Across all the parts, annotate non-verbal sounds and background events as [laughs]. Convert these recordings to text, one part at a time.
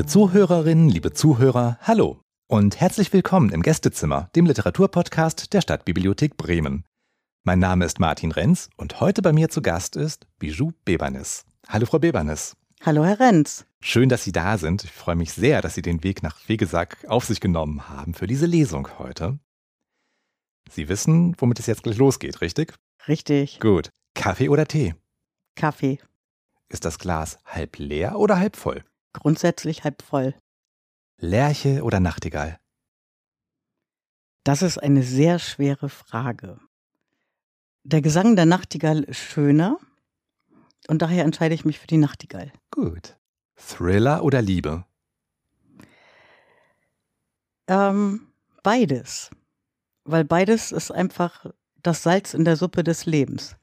Liebe Zuhörerinnen, liebe Zuhörer, hallo und herzlich willkommen im Gästezimmer, dem Literaturpodcast der Stadtbibliothek Bremen. Mein Name ist Martin Renz und heute bei mir zu Gast ist Bijou Bebernis. Hallo Frau Bebernis. Hallo Herr Renz. Schön, dass Sie da sind. Ich freue mich sehr, dass Sie den Weg nach Wegesack auf sich genommen haben für diese Lesung heute. Sie wissen, womit es jetzt gleich losgeht, richtig? Richtig. Gut. Kaffee oder Tee? Kaffee. Ist das Glas halb leer oder halb voll? Grundsätzlich halb voll. Lerche oder Nachtigall? Das ist eine sehr schwere Frage. Der Gesang der Nachtigall ist schöner und daher entscheide ich mich für die Nachtigall. Gut. Thriller oder Liebe? Ähm, beides. Weil beides ist einfach das Salz in der Suppe des Lebens.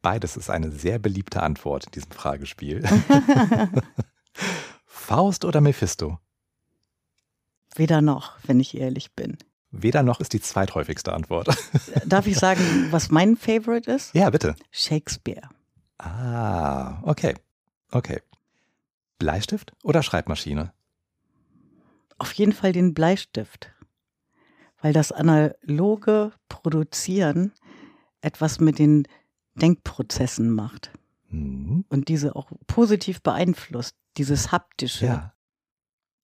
Beides ist eine sehr beliebte Antwort in diesem Fragespiel. [laughs] [laughs] Faust oder Mephisto? Weder noch, wenn ich ehrlich bin. Weder noch ist die zweithäufigste Antwort. Darf ich sagen, [laughs] was mein Favorite ist? Ja, bitte. Shakespeare. Ah, okay. Okay. Bleistift oder Schreibmaschine? Auf jeden Fall den Bleistift. Weil das analoge Produzieren etwas mit den Denkprozessen macht. Mhm. Und diese auch positiv beeinflusst. Dieses haptische. Ja.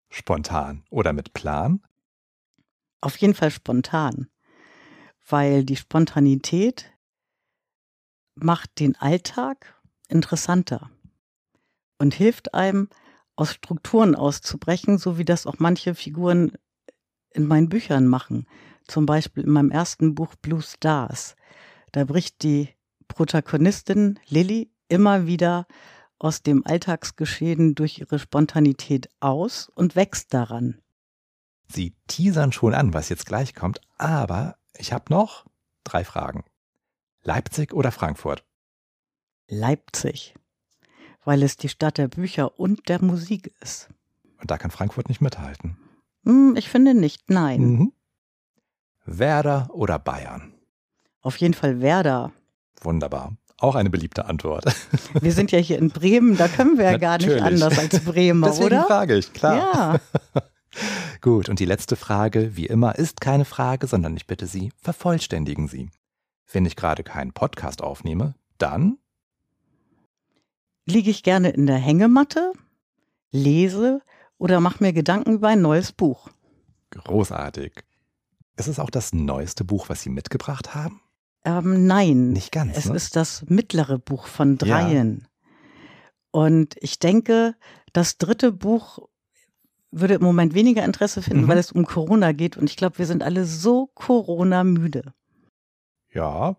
Spontan oder mit Plan? Auf jeden Fall spontan. Weil die Spontanität macht den Alltag interessanter und hilft einem, aus Strukturen auszubrechen, so wie das auch manche Figuren in meinen Büchern machen. Zum Beispiel in meinem ersten Buch Blue Stars. Da bricht die Protagonistin Lilly immer wieder aus dem Alltagsgeschehen durch ihre Spontanität aus und wächst daran. Sie teasern schon an, was jetzt gleich kommt, aber ich habe noch drei Fragen. Leipzig oder Frankfurt? Leipzig, weil es die Stadt der Bücher und der Musik ist. Und da kann Frankfurt nicht mithalten. Hm, ich finde nicht, nein. Mhm. Werder oder Bayern? Auf jeden Fall Werder. Wunderbar. Auch eine beliebte Antwort. [laughs] Wir sind ja hier in Bremen, da können wir ja gar nicht anders als Bremer, Deswegen oder? frage ich, klar. Ja. [laughs] Gut, und die letzte Frage, wie immer, ist keine Frage, sondern ich bitte Sie, vervollständigen Sie. Wenn ich gerade keinen Podcast aufnehme, dann Liege ich gerne in der Hängematte, lese oder mache mir Gedanken über ein neues Buch. großartig. Ist es auch das neueste Buch, was Sie mitgebracht haben? Ähm, nein, Nicht ganz, es ne? ist das mittlere Buch von Ja. dreien. Und ich denke, das dritte Buch würde im Moment weniger Interesse finden, Mhm. weil es um Corona geht. Und ich glaube, wir sind alle so Corona-müde. Ja.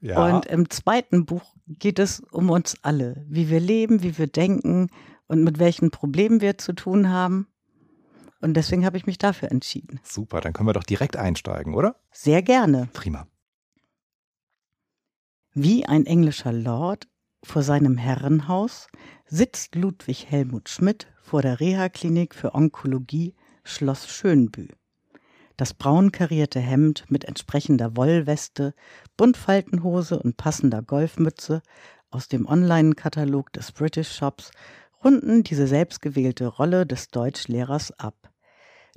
Ja. Und im zweiten Buch geht es um uns alle, wie wir leben, wie wir denken und mit welchen Problemen wir zu tun haben. Und deswegen habe ich mich dafür entschieden. Super, dann können wir doch direkt einsteigen, oder? Sehr gerne. Prima. Wie ein englischer Lord vor seinem Herrenhaus sitzt Ludwig Helmut Schmidt vor der Reha-Klinik für Onkologie Schloss Schönbü. Das braun karierte Hemd mit entsprechender Wollweste, Buntfaltenhose und passender Golfmütze aus dem Online-Katalog des British Shops runden diese selbstgewählte Rolle des Deutschlehrers ab,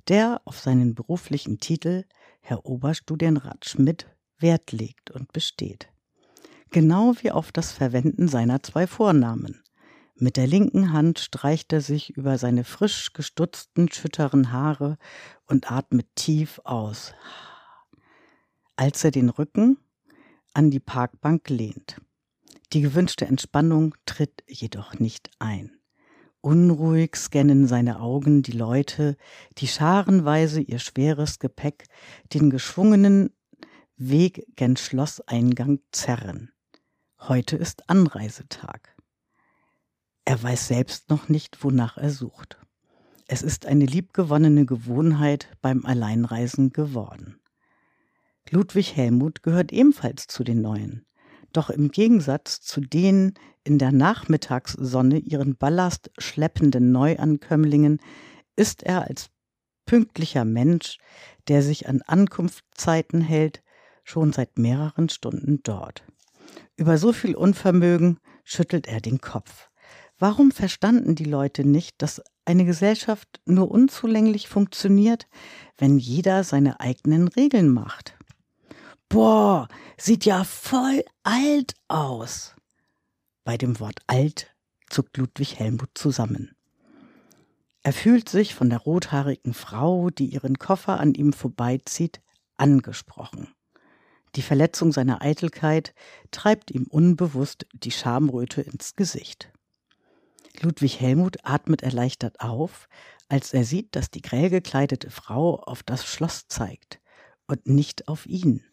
der auf seinen beruflichen Titel Herr Oberstudienrat Schmidt Wert legt und besteht genau wie auf das Verwenden seiner zwei Vornamen. Mit der linken Hand streicht er sich über seine frisch gestutzten, schütteren Haare und atmet tief aus, als er den Rücken an die Parkbank lehnt. Die gewünschte Entspannung tritt jedoch nicht ein. Unruhig scannen seine Augen die Leute, die scharenweise ihr schweres Gepäck den geschwungenen Weg gen Schlosseingang zerren. Heute ist Anreisetag. Er weiß selbst noch nicht, wonach er sucht. Es ist eine liebgewonnene Gewohnheit beim Alleinreisen geworden. Ludwig Helmut gehört ebenfalls zu den Neuen. Doch im Gegensatz zu den in der Nachmittagssonne ihren Ballast schleppenden Neuankömmlingen ist er als pünktlicher Mensch, der sich an Ankunftszeiten hält, schon seit mehreren Stunden dort. Über so viel Unvermögen schüttelt er den Kopf. Warum verstanden die Leute nicht, dass eine Gesellschaft nur unzulänglich funktioniert, wenn jeder seine eigenen Regeln macht. Boah, sieht ja voll alt aus. Bei dem Wort alt zuckt Ludwig Helmut zusammen. Er fühlt sich von der rothaarigen Frau, die ihren Koffer an ihm vorbeizieht, angesprochen. Die Verletzung seiner Eitelkeit treibt ihm unbewusst die Schamröte ins Gesicht. Ludwig Helmut atmet erleichtert auf, als er sieht, dass die grell gekleidete Frau auf das Schloss zeigt und nicht auf ihn.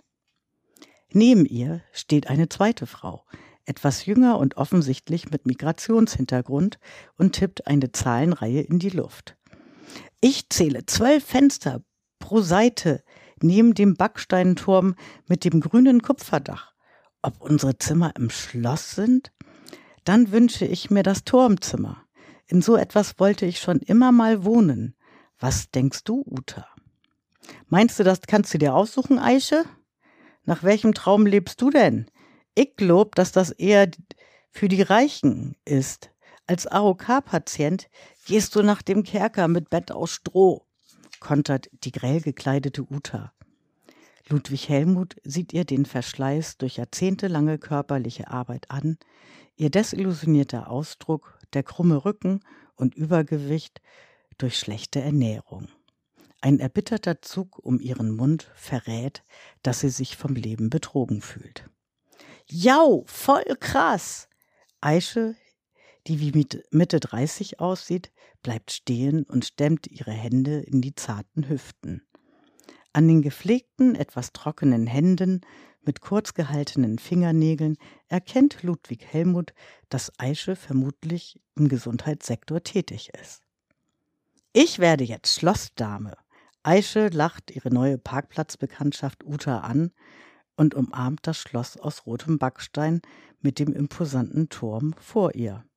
Neben ihr steht eine zweite Frau, etwas jünger und offensichtlich mit Migrationshintergrund und tippt eine Zahlenreihe in die Luft. Ich zähle zwölf Fenster pro Seite neben dem Backsteinturm mit dem grünen Kupferdach. Ob unsere Zimmer im Schloss sind? Dann wünsche ich mir das Turmzimmer. In so etwas wollte ich schon immer mal wohnen. Was denkst du, Uta? Meinst du, das kannst du dir aussuchen, Eiche? Nach welchem Traum lebst du denn? Ich glaub, dass das eher für die Reichen ist. Als AOK-Patient gehst du nach dem Kerker mit Bett aus Stroh, kontert die grell gekleidete Uta. Ludwig Helmut sieht ihr den Verschleiß durch jahrzehntelange körperliche Arbeit an, Ihr desillusionierter Ausdruck, der krumme Rücken und Übergewicht durch schlechte Ernährung. Ein erbitterter Zug um ihren Mund verrät, dass sie sich vom Leben betrogen fühlt. Jau, voll krass! Aische, die wie Mitte 30 aussieht, bleibt stehen und stemmt ihre Hände in die zarten Hüften. An den gepflegten, etwas trockenen Händen mit kurz gehaltenen Fingernägeln erkennt Ludwig Helmut, dass Aische vermutlich im Gesundheitssektor tätig ist. Ich werde jetzt Schlossdame. Aische lacht ihre neue Parkplatzbekanntschaft Uta an und umarmt das Schloss aus rotem Backstein mit dem imposanten Turm vor ihr.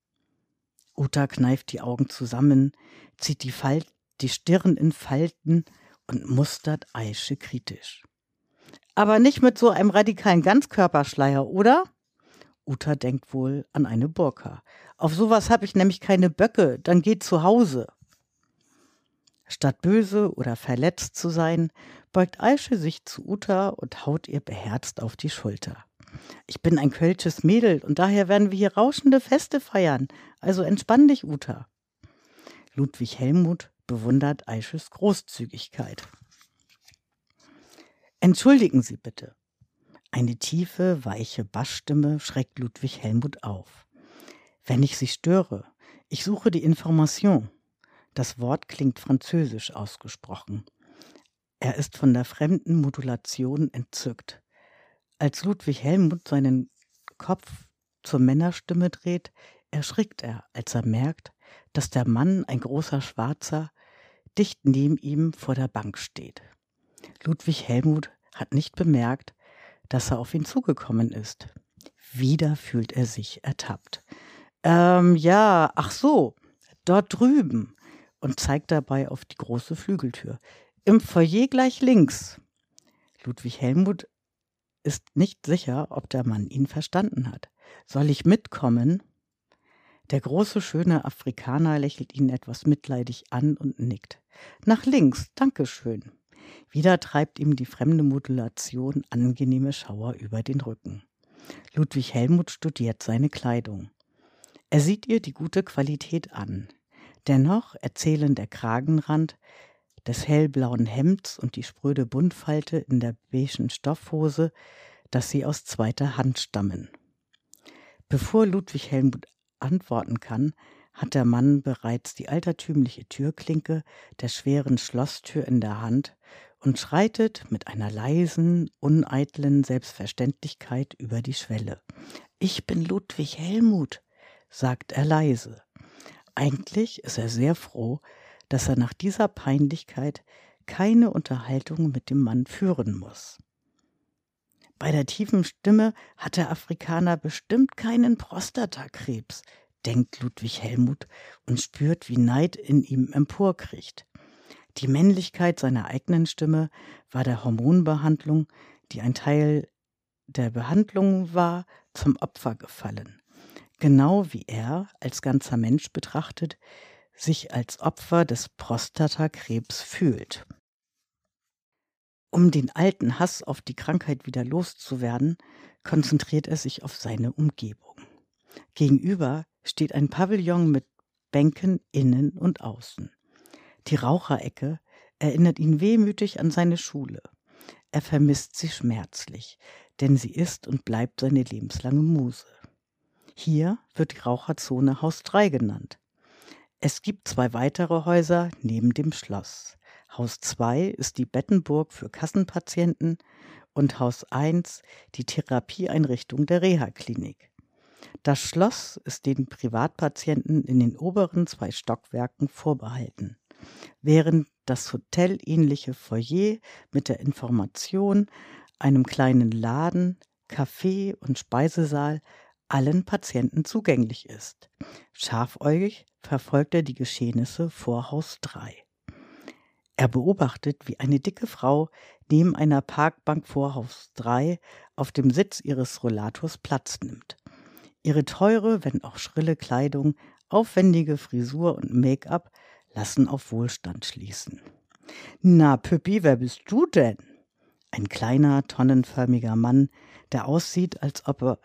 Uta kneift die Augen zusammen, zieht die, Falt, die Stirn in Falten und mustert Aische kritisch. Aber nicht mit so einem radikalen Ganzkörperschleier, oder? Uta denkt wohl an eine Burka. Auf sowas habe ich nämlich keine Böcke, dann geht zu Hause. Statt böse oder verletzt zu sein, beugt Aische sich zu Uta und haut ihr beherzt auf die Schulter. Ich bin ein kölsches Mädel und daher werden wir hier rauschende Feste feiern. Also entspann dich, Uta. Ludwig Helmut bewundert Aisches Großzügigkeit. Entschuldigen Sie bitte. Eine tiefe, weiche Bassstimme schreckt Ludwig Helmut auf. Wenn ich Sie störe, ich suche die Information. Das Wort klingt französisch ausgesprochen. Er ist von der fremden Modulation entzückt. Als Ludwig Helmut seinen Kopf zur Männerstimme dreht, erschrickt er, als er merkt, dass der Mann, ein großer Schwarzer, dicht neben ihm vor der Bank steht. Ludwig Helmut hat nicht bemerkt, dass er auf ihn zugekommen ist. Wieder fühlt er sich ertappt. Ähm, ja, ach so, dort drüben. Und zeigt dabei auf die große Flügeltür. Im Foyer gleich links. Ludwig Helmut ist nicht sicher, ob der Mann ihn verstanden hat. Soll ich mitkommen? Der große, schöne Afrikaner lächelt ihn etwas mitleidig an und nickt. Nach links, Dankeschön. Wieder treibt ihm die fremde Modulation angenehme Schauer über den Rücken. Ludwig Helmut studiert seine Kleidung. Er sieht ihr die gute Qualität an. Dennoch erzählen der Kragenrand des hellblauen Hemds und die spröde Buntfalte in der beigen Stoffhose, dass sie aus zweiter Hand stammen. Bevor Ludwig Helmut antworten kann, hat der Mann bereits die altertümliche Türklinke der schweren Schlosstür in der Hand und schreitet mit einer leisen, uneitlen Selbstverständlichkeit über die Schwelle. Ich bin Ludwig Helmut, sagt er leise. Eigentlich ist er sehr froh, dass er nach dieser Peinlichkeit keine Unterhaltung mit dem Mann führen muss. Bei der tiefen Stimme hat der Afrikaner bestimmt keinen Prostatakrebs, denkt Ludwig Helmut und spürt, wie Neid in ihm emporkriecht. Die Männlichkeit seiner eigenen Stimme war der Hormonbehandlung, die ein Teil der Behandlung war, zum Opfer gefallen. Genau wie er, als ganzer Mensch betrachtet, sich als Opfer des Prostatakrebs fühlt. Um den alten Hass auf die Krankheit wieder loszuwerden, konzentriert er sich auf seine Umgebung. Gegenüber steht ein Pavillon mit Bänken innen und außen. Die Raucherecke erinnert ihn wehmütig an seine Schule. Er vermisst sie schmerzlich, denn sie ist und bleibt seine lebenslange Muse. Hier wird die Raucherzone Haus 3 genannt. Es gibt zwei weitere Häuser neben dem Schloss. Haus 2 ist die Bettenburg für Kassenpatienten und Haus 1 die Therapieeinrichtung der Reha-Klinik. Das Schloss ist den Privatpatienten in den oberen zwei Stockwerken vorbehalten, während das hotelähnliche Foyer mit der Information, einem kleinen Laden, Café und Speisesaal allen Patienten zugänglich ist. Scharfäugig verfolgt er die Geschehnisse vor Haus 3. Er beobachtet, wie eine dicke Frau neben einer Parkbank vor Haus 3 auf dem Sitz ihres Rollators Platz nimmt. Ihre teure, wenn auch schrille Kleidung, aufwendige Frisur und Make-up lassen auf Wohlstand schließen. Na, Püppi, wer bist du denn? Ein kleiner, tonnenförmiger Mann, der aussieht, als ob er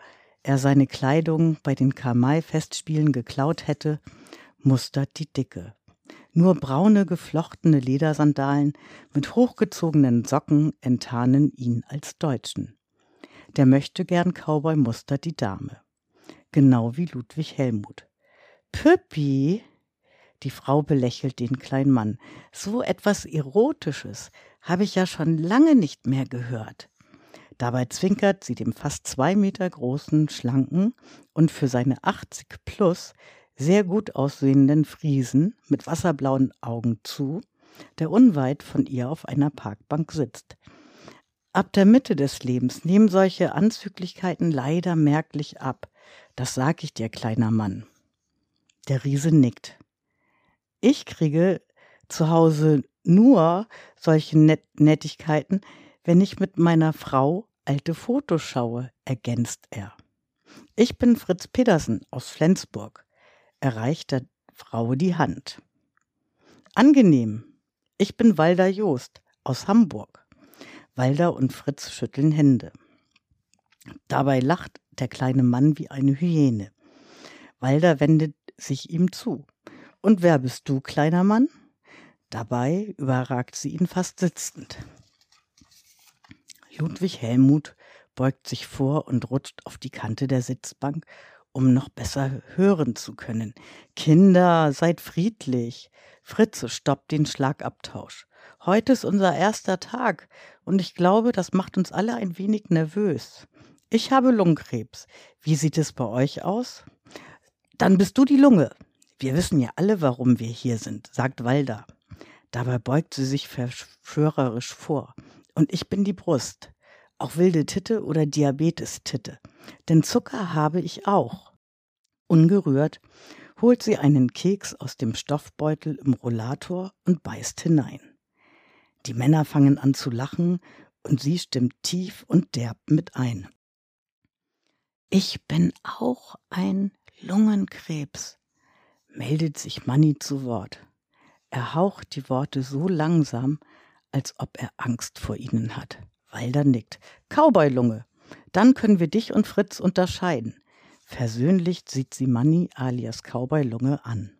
er seine Kleidung bei den Kamai-Festspielen geklaut hätte, mustert die Dicke. Nur braune, geflochtene Ledersandalen mit hochgezogenen Socken enttarnen ihn als Deutschen. Der möchte gern Cowboy mustert die Dame. Genau wie Ludwig Helmut. Püppi! Die Frau belächelt den kleinen Mann. So etwas Erotisches habe ich ja schon lange nicht mehr gehört. Dabei zwinkert sie dem fast zwei Meter großen, schlanken und für seine 80 plus sehr gut aussehenden Friesen mit wasserblauen Augen zu, der unweit von ihr auf einer Parkbank sitzt. Ab der Mitte des Lebens nehmen solche Anzüglichkeiten leider merklich ab. Das sag ich dir, kleiner Mann. Der Riese nickt. Ich kriege zu Hause nur solche Net Nettigkeiten, wenn ich mit meiner Frau alte Fotos schaue, ergänzt er. Ich bin Fritz Pedersen aus Flensburg, erreicht der Frau die Hand. Angenehm. Ich bin Walter Joost aus Hamburg. Walter und Fritz schütteln Hände. Dabei lacht der kleine Mann wie eine Hyäne. Walter wendet sich ihm zu. Und wer bist du, kleiner Mann? Dabei überragt sie ihn fast sitzend. Ludwig Helmut beugt sich vor und rutscht auf die Kante der Sitzbank, um noch besser hören zu können. Kinder, seid friedlich. Fritze stoppt den Schlagabtausch. Heute ist unser erster Tag und ich glaube, das macht uns alle ein wenig nervös. Ich habe Lungenkrebs. Wie sieht es bei euch aus? Dann bist du die Lunge. Wir wissen ja alle, warum wir hier sind, sagt Walda. Dabei beugt sie sich verschwörerisch vor. Und ich bin die Brust. Auch wilde Titte oder Diabetes-Titte. Denn Zucker habe ich auch. Ungerührt holt sie einen Keks aus dem Stoffbeutel im Rollator und beißt hinein. Die Männer fangen an zu lachen und sie stimmt tief und derb mit ein. Ich bin auch ein Lungenkrebs, meldet sich Manni zu Wort. Er haucht die Worte so langsam, als ob er Angst vor ihnen hat. Walder nickt. Cowboy-Lunge. Dann können wir dich und Fritz unterscheiden. Versöhnlich sieht sie Manni alias Cowboy-Lunge an.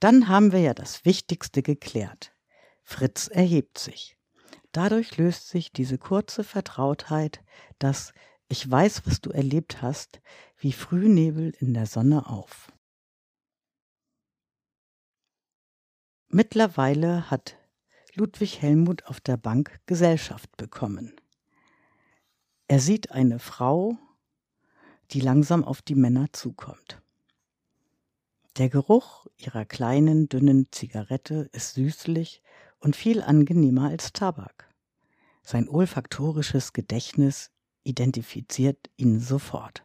Dann haben wir ja das Wichtigste geklärt. Fritz erhebt sich. Dadurch löst sich diese kurze Vertrautheit, das Ich weiß, was du erlebt hast, wie Frühnebel in der Sonne auf. Mittlerweile hat Ludwig Helmut auf der Bank Gesellschaft bekommen. Er sieht eine Frau, die langsam auf die Männer zukommt. Der Geruch ihrer kleinen, dünnen Zigarette ist süßlich und viel angenehmer als Tabak. Sein olfaktorisches Gedächtnis identifiziert ihn sofort.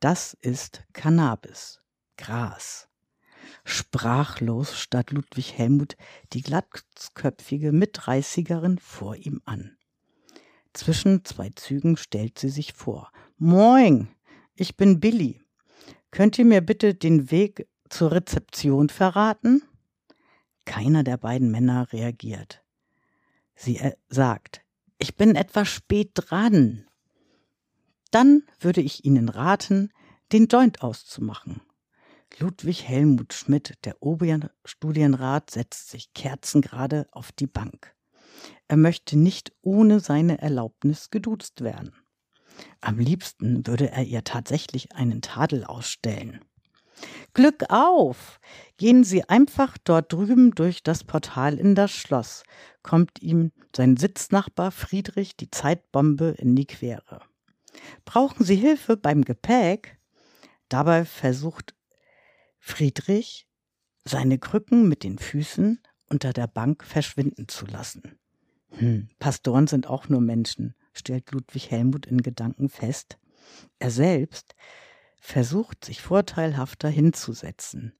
Das ist Cannabis, Gras. Sprachlos starrt Ludwig Helmut die glatzköpfige Mitdreißigerin vor ihm an. Zwischen zwei Zügen stellt sie sich vor. Moin, ich bin Billy. Könnt ihr mir bitte den Weg zur Rezeption verraten? Keiner der beiden Männer reagiert. Sie äh, sagt, ich bin etwas spät dran. Dann würde ich Ihnen raten, den Joint auszumachen. Ludwig Helmut Schmidt, der Oberstudienrat, setzt sich kerzengerade auf die Bank. Er möchte nicht ohne seine Erlaubnis geduzt werden. Am liebsten würde er ihr tatsächlich einen Tadel ausstellen. Glück auf! Gehen Sie einfach dort drüben durch das Portal in das Schloss, kommt ihm sein Sitznachbar Friedrich die Zeitbombe in die Quere. Brauchen Sie Hilfe beim Gepäck? Dabei versucht Friedrich, seine Krücken mit den Füßen unter der Bank verschwinden zu lassen. Hm, Pastoren sind auch nur Menschen, stellt Ludwig Helmut in Gedanken fest. Er selbst versucht, sich vorteilhafter hinzusetzen.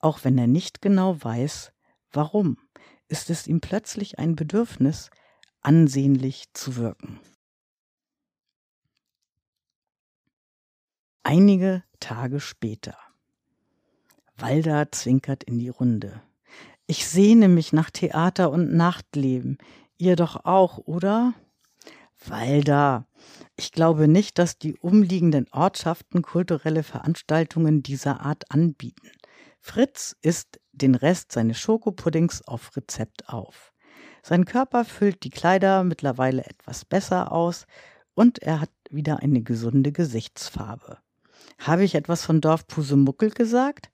Auch wenn er nicht genau weiß, warum, ist es ihm plötzlich ein Bedürfnis, ansehnlich zu wirken. Einige Tage später. Walda zwinkert in die Runde. Ich sehne mich nach Theater und Nachtleben. Ihr doch auch, oder? Walda, ich glaube nicht, dass die umliegenden Ortschaften kulturelle Veranstaltungen dieser Art anbieten. Fritz isst den Rest seines Schokopuddings auf Rezept auf. Sein Körper füllt die Kleider mittlerweile etwas besser aus und er hat wieder eine gesunde Gesichtsfarbe. Habe ich etwas von Dorf Pusemuckel gesagt?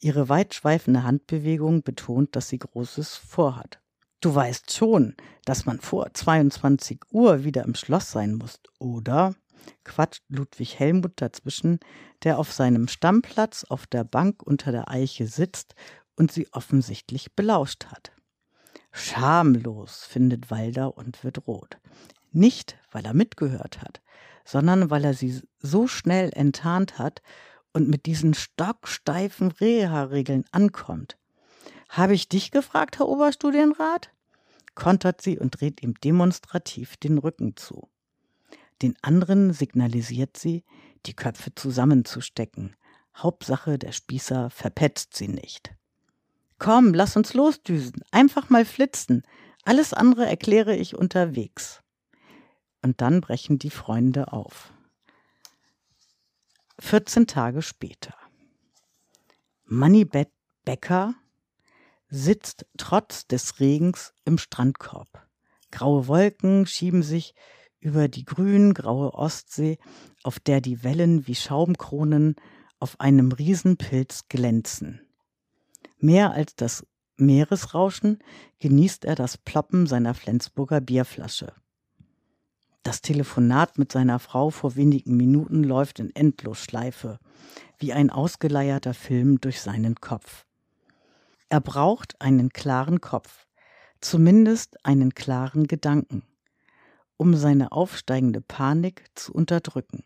Ihre weitschweifende Handbewegung betont, dass sie Großes vorhat. Du weißt schon, dass man vor 22 Uhr wieder im Schloss sein muss, oder? quatscht Ludwig Helmut dazwischen, der auf seinem Stammplatz auf der Bank unter der Eiche sitzt und sie offensichtlich belauscht hat. Schamlos, findet Walder und wird rot. Nicht, weil er mitgehört hat, sondern weil er sie so schnell enttarnt hat und mit diesen stocksteifen Reha-Regeln ankommt. Habe ich dich gefragt, Herr Oberstudienrat? kontert sie und dreht ihm demonstrativ den Rücken zu. Den anderen signalisiert sie, die Köpfe zusammenzustecken. Hauptsache, der Spießer verpetzt sie nicht. Komm, lass uns losdüsen, einfach mal flitzen. Alles andere erkläre ich unterwegs. Und dann brechen die Freunde auf. 14 Tage später. Moneybet Becker sitzt trotz des Regens im Strandkorb. Graue Wolken schieben sich über die grün-graue Ostsee, auf der die Wellen wie Schaumkronen auf einem Riesenpilz glänzen. Mehr als das Meeresrauschen genießt er das Ploppen seiner Flensburger Bierflasche. Das Telefonat mit seiner Frau vor wenigen Minuten läuft in Endlosschleife, wie ein ausgeleierter Film durch seinen Kopf. Er braucht einen klaren Kopf, zumindest einen klaren Gedanken, um seine aufsteigende Panik zu unterdrücken.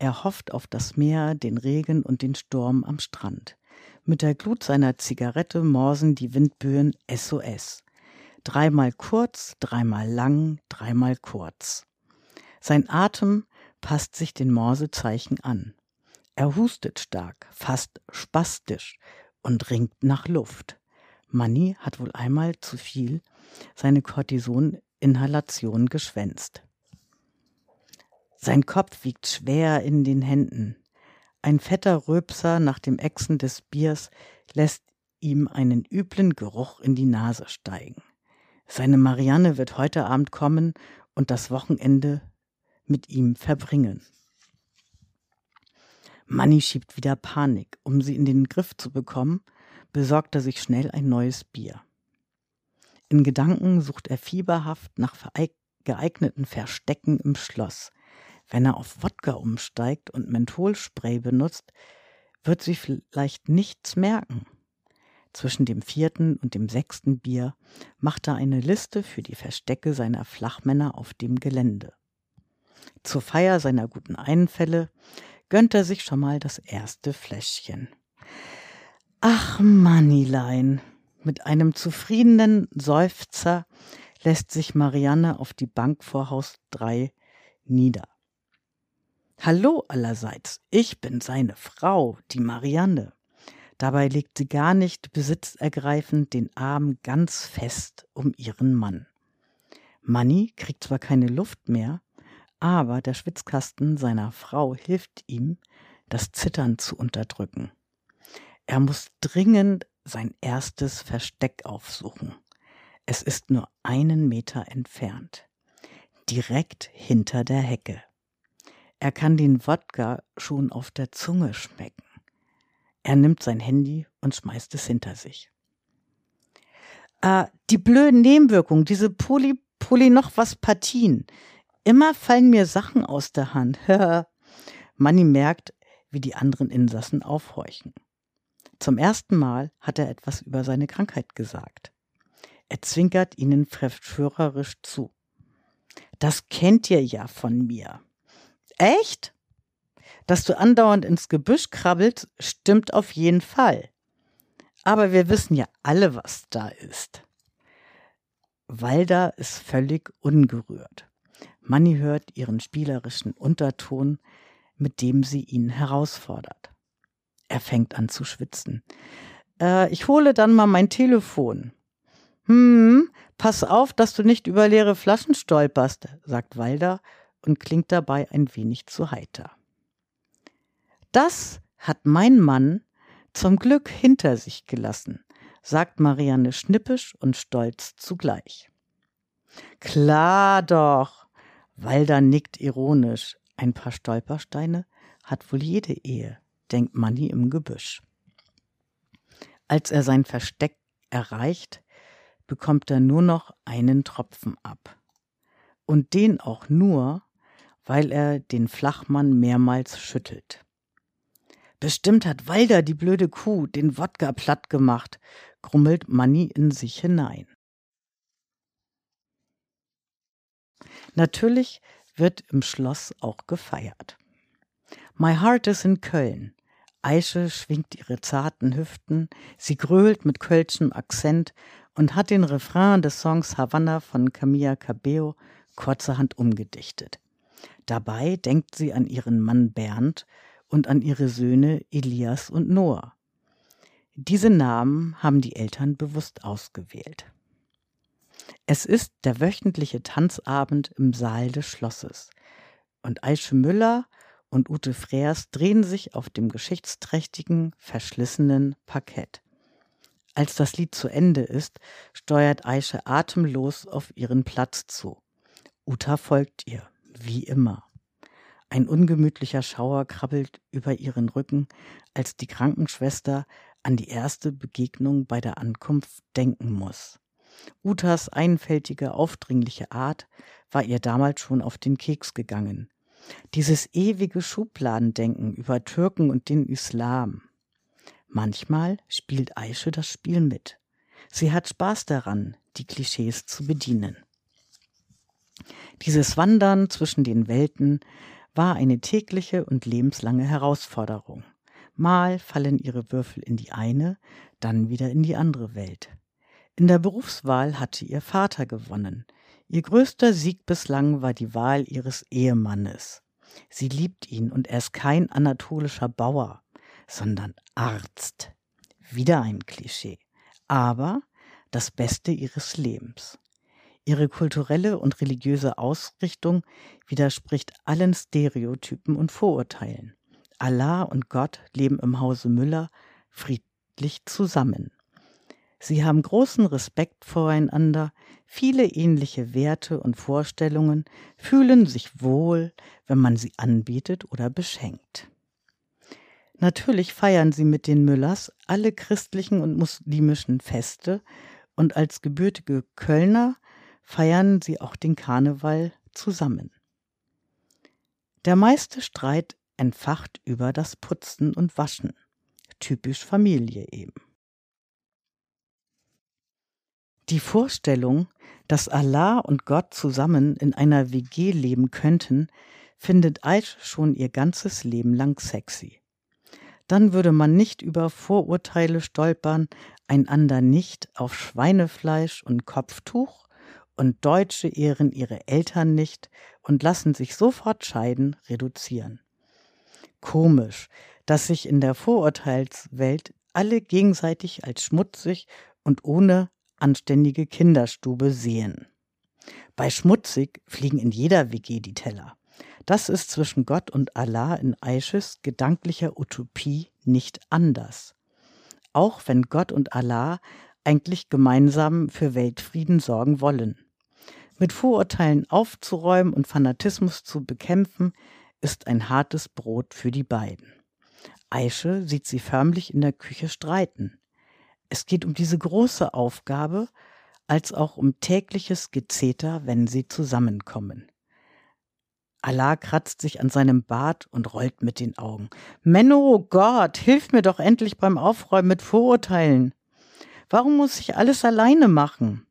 Er hofft auf das Meer, den Regen und den Sturm am Strand. Mit der Glut seiner Zigarette morsen die Windböen SOS. Dreimal kurz, dreimal lang, dreimal kurz. Sein Atem passt sich den Morsezeichen an. Er hustet stark, fast spastisch und ringt nach Luft. Manny hat wohl einmal zu viel seine Cortisoninhalation geschwänzt. Sein Kopf wiegt schwer in den Händen. Ein fetter Röpser nach dem Echsen des Biers lässt ihm einen üblen Geruch in die Nase steigen. Seine Marianne wird heute Abend kommen und das Wochenende mit ihm verbringen. Manny schiebt wieder Panik. Um sie in den Griff zu bekommen, besorgt er sich schnell ein neues Bier. In Gedanken sucht er fieberhaft nach geeigneten Verstecken im Schloss. Wenn er auf Wodka umsteigt und Mentholspray benutzt, wird sie vielleicht nichts merken. Zwischen dem vierten und dem sechsten Bier macht er eine Liste für die Verstecke seiner Flachmänner auf dem Gelände. Zur Feier seiner guten Einfälle gönnt er sich schon mal das erste Fläschchen. Ach, Mannilein. Mit einem zufriedenen Seufzer lässt sich Marianne auf die Bank vor Haus 3 nieder. Hallo allerseits, ich bin seine Frau, die Marianne. Dabei legt sie gar nicht besitzergreifend den Arm ganz fest um ihren Mann. Manny kriegt zwar keine Luft mehr, aber der Schwitzkasten seiner Frau hilft ihm, das Zittern zu unterdrücken. Er muss dringend sein erstes Versteck aufsuchen. Es ist nur einen Meter entfernt, direkt hinter der Hecke. Er kann den Wodka schon auf der Zunge schmecken. Er nimmt sein Handy und schmeißt es hinter sich. Äh, die blöden Nebenwirkungen, diese Poly, Poly noch was Partien. Immer fallen mir Sachen aus der Hand. [laughs] Manny merkt, wie die anderen Insassen aufhorchen. Zum ersten Mal hat er etwas über seine Krankheit gesagt. Er zwinkert ihnen verschwörerisch zu. Das kennt ihr ja von mir. Echt? Dass du andauernd ins Gebüsch krabbelst, stimmt auf jeden Fall. Aber wir wissen ja alle, was da ist. Walda ist völlig ungerührt. Manny hört ihren spielerischen Unterton, mit dem sie ihn herausfordert. Er fängt an zu schwitzen. Äh, ich hole dann mal mein Telefon. Hm, pass auf, dass du nicht über leere Flaschen stolperst, sagt Walda und klingt dabei ein wenig zu heiter. Das hat mein Mann zum Glück hinter sich gelassen, sagt Marianne schnippisch und stolz zugleich. Klar doch. Walda nickt ironisch. Ein paar Stolpersteine hat wohl jede Ehe, denkt Manni im Gebüsch. Als er sein Versteck erreicht, bekommt er nur noch einen Tropfen ab. Und den auch nur, weil er den Flachmann mehrmals schüttelt. Bestimmt hat Walder die blöde Kuh den Wodka platt gemacht, grummelt Manni in sich hinein. Natürlich wird im Schloss auch gefeiert. My Heart is in Köln. Aische schwingt ihre zarten Hüften, sie grölt mit kölschem Akzent und hat den Refrain des Songs Havanna von Camilla Cabello kurzerhand umgedichtet. Dabei denkt sie an ihren Mann Bernd und an ihre Söhne Elias und Noah. Diese Namen haben die Eltern bewusst ausgewählt. Es ist der wöchentliche Tanzabend im Saal des Schlosses. Und Aische Müller und Ute Freers drehen sich auf dem geschichtsträchtigen, verschlissenen Parkett. Als das Lied zu Ende ist, steuert Aische atemlos auf ihren Platz zu. Uta folgt ihr, wie immer. Ein ungemütlicher Schauer krabbelt über ihren Rücken, als die Krankenschwester an die erste Begegnung bei der Ankunft denken muss. Utas einfältige, aufdringliche Art war ihr damals schon auf den Keks gegangen. Dieses ewige Schubladendenken über Türken und den Islam. Manchmal spielt Aische das Spiel mit. Sie hat Spaß daran, die Klischees zu bedienen. Dieses Wandern zwischen den Welten war eine tägliche und lebenslange Herausforderung. Mal fallen ihre Würfel in die eine, dann wieder in die andere Welt. In der Berufswahl hatte ihr Vater gewonnen. Ihr größter Sieg bislang war die Wahl ihres Ehemannes. Sie liebt ihn und er ist kein anatolischer Bauer, sondern Arzt. Wieder ein Klischee. Aber das Beste ihres Lebens. Ihre kulturelle und religiöse Ausrichtung widerspricht allen Stereotypen und Vorurteilen. Allah und Gott leben im Hause Müller friedlich zusammen. Sie haben großen Respekt voreinander, viele ähnliche Werte und Vorstellungen, fühlen sich wohl, wenn man sie anbietet oder beschenkt. Natürlich feiern sie mit den Müllers alle christlichen und muslimischen Feste und als gebürtige Kölner feiern sie auch den Karneval zusammen. Der meiste Streit entfacht über das Putzen und Waschen, typisch Familie eben. Die Vorstellung, dass Allah und Gott zusammen in einer WG leben könnten, findet Aish schon ihr ganzes Leben lang sexy. Dann würde man nicht über Vorurteile stolpern, einander nicht auf Schweinefleisch und Kopftuch und Deutsche ehren ihre Eltern nicht und lassen sich sofort scheiden reduzieren. Komisch, dass sich in der Vorurteilswelt alle gegenseitig als schmutzig und ohne anständige Kinderstube sehen. Bei schmutzig fliegen in jeder WG die Teller. Das ist zwischen Gott und Allah in Aisches gedanklicher Utopie nicht anders. Auch wenn Gott und Allah eigentlich gemeinsam für Weltfrieden sorgen wollen. Mit Vorurteilen aufzuräumen und Fanatismus zu bekämpfen, ist ein hartes Brot für die beiden. Aische sieht sie förmlich in der Küche streiten. Es geht um diese große Aufgabe, als auch um tägliches Gezeter, wenn sie zusammenkommen. Allah kratzt sich an seinem Bart und rollt mit den Augen. Menno, Gott, hilf mir doch endlich beim Aufräumen mit Vorurteilen. Warum muss ich alles alleine machen?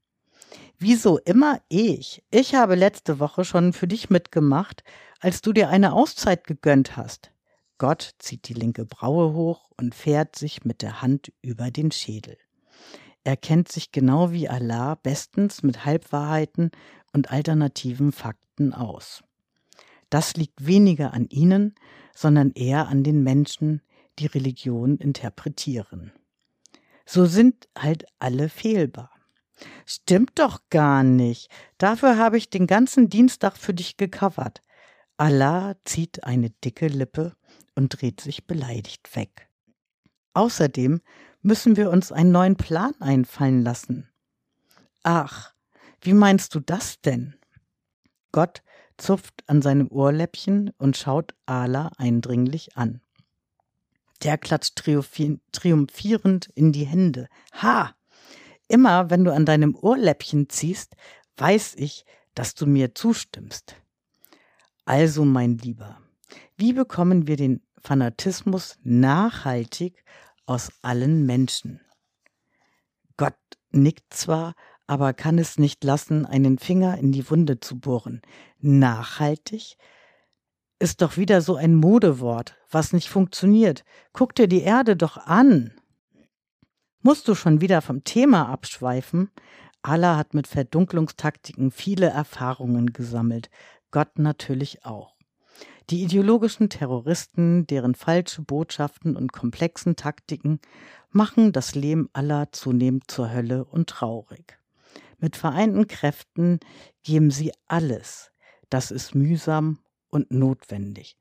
Wieso immer ich? Ich habe letzte Woche schon für dich mitgemacht, als du dir eine Auszeit gegönnt hast. Gott zieht die linke Braue hoch und fährt sich mit der Hand über den Schädel. Er kennt sich genau wie Allah bestens mit Halbwahrheiten und alternativen Fakten aus. Das liegt weniger an ihnen, sondern eher an den Menschen, die Religion interpretieren. So sind halt alle fehlbar. Stimmt doch gar nicht. Dafür habe ich den ganzen Dienstag für dich gecovert. Allah zieht eine dicke Lippe und dreht sich beleidigt weg. Außerdem müssen wir uns einen neuen Plan einfallen lassen. Ach, wie meinst du das denn? Gott zupft an seinem Ohrläppchen und schaut Ala eindringlich an. Der klatscht triumphierend in die Hände. Ha! Immer wenn du an deinem Ohrläppchen ziehst, weiß ich, dass du mir zustimmst. Also, mein Lieber, wie bekommen wir den Fanatismus nachhaltig aus allen Menschen? Gott nickt zwar, aber kann es nicht lassen, einen Finger in die Wunde zu bohren. Nachhaltig ist doch wieder so ein Modewort, was nicht funktioniert. Guck dir die Erde doch an. Musst du schon wieder vom Thema abschweifen? Allah hat mit Verdunklungstaktiken viele Erfahrungen gesammelt, Gott natürlich auch. Die ideologischen Terroristen, deren falsche Botschaften und komplexen Taktiken machen das Leben aller zunehmend zur Hölle und traurig. Mit vereinten Kräften geben sie alles. Das ist mühsam und notwendig.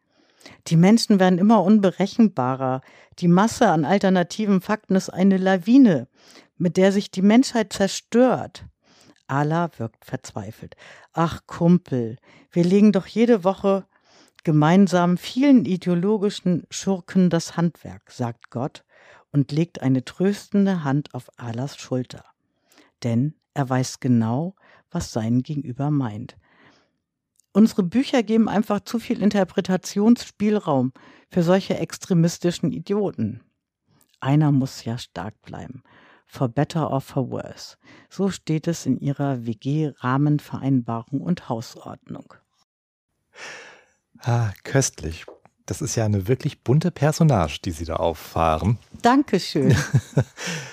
Die Menschen werden immer unberechenbarer. Die Masse an alternativen Fakten ist eine Lawine, mit der sich die Menschheit zerstört. Allah wirkt verzweifelt. Ach Kumpel, wir legen doch jede Woche gemeinsam vielen ideologischen Schurken das Handwerk, sagt Gott und legt eine tröstende Hand auf Allahs Schulter. Denn er weiß genau, was sein Gegenüber meint. Unsere Bücher geben einfach zu viel Interpretationsspielraum für solche extremistischen Idioten. Einer muss ja stark bleiben. For better or for worse. So steht es in ihrer WG-Rahmenvereinbarung und Hausordnung. Ah, köstlich. Das ist ja eine wirklich bunte Personage, die Sie da auffahren. Dankeschön.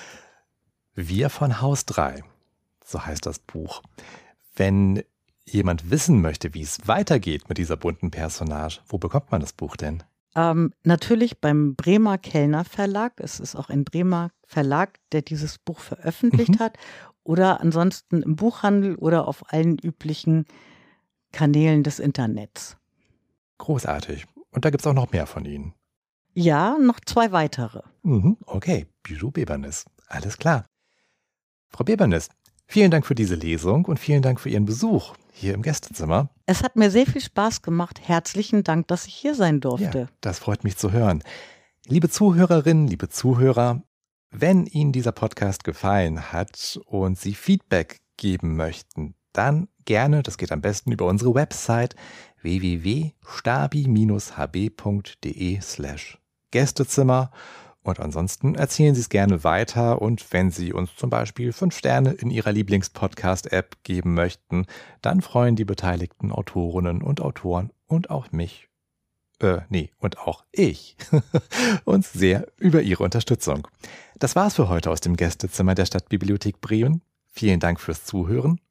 [laughs] Wir von Haus 3 so heißt das Buch. Wenn jemand wissen möchte, wie es weitergeht mit dieser bunten Personage, wo bekommt man das Buch denn? Ähm, natürlich beim Bremer Kellner Verlag. Es ist auch ein Bremer Verlag, der dieses Buch veröffentlicht mhm. hat. Oder ansonsten im Buchhandel oder auf allen üblichen Kanälen des Internets. Großartig. Und da gibt es auch noch mehr von Ihnen. Ja, noch zwei weitere. Mhm, okay, Bijou Bebernis. Alles klar. Frau Bebernis, Vielen Dank für diese Lesung und vielen Dank für Ihren Besuch hier im Gästezimmer. Es hat mir sehr viel Spaß gemacht. Herzlichen Dank, dass ich hier sein durfte. Ja, das freut mich zu hören. Liebe Zuhörerinnen, liebe Zuhörer, wenn Ihnen dieser Podcast gefallen hat und Sie Feedback geben möchten, dann gerne, das geht am besten über unsere Website www.stabi-hb.de slash Gästezimmer und ansonsten erzählen Sie es gerne weiter und wenn Sie uns zum Beispiel fünf Sterne in Ihrer Lieblingspodcast-App geben möchten, dann freuen die beteiligten Autorinnen und Autoren und auch mich, äh, nee, und auch ich, [laughs] uns sehr über Ihre Unterstützung. Das war's für heute aus dem Gästezimmer der Stadtbibliothek Bremen. Vielen Dank fürs Zuhören